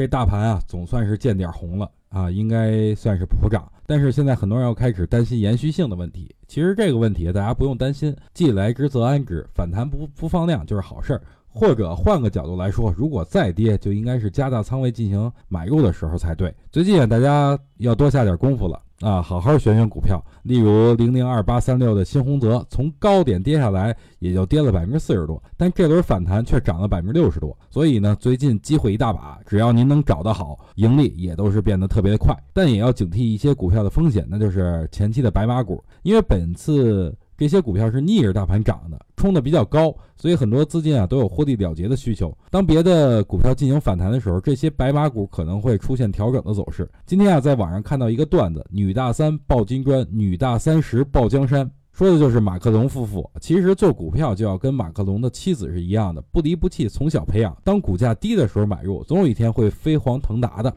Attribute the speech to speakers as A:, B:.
A: 这大盘啊总算是见点红了啊，应该算是普涨。但是现在很多人要开始担心延续性的问题。其实这个问题大家不用担心，既来之则安之，反弹不不放量就是好事儿。或者换个角度来说，如果再跌，就应该是加大仓位进行买入的时候才对。最近啊，大家要多下点功夫了啊，好好选选股票。例如零零二八三六的新鸿泽，从高点跌下来也就跌了百分之四十多，但这轮反弹却涨了百分之六十多。所以呢，最近机会一大把，只要您能找得好，盈利也都是变得特别的快。但也要警惕一些股票的风险，那就是前期的白马股，因为本次。这些股票是逆着大盘涨的，冲的比较高，所以很多资金啊都有获利了结的需求。当别的股票进行反弹的时候，这些白马股可能会出现调整的走势。今天啊，在网上看到一个段子：女大三抱金砖，女大三十抱江山，说的就是马克龙夫妇。其实做股票就要跟马克龙的妻子是一样的，不离不弃，从小培养。当股价低的时候买入，总有一天会飞黄腾达的。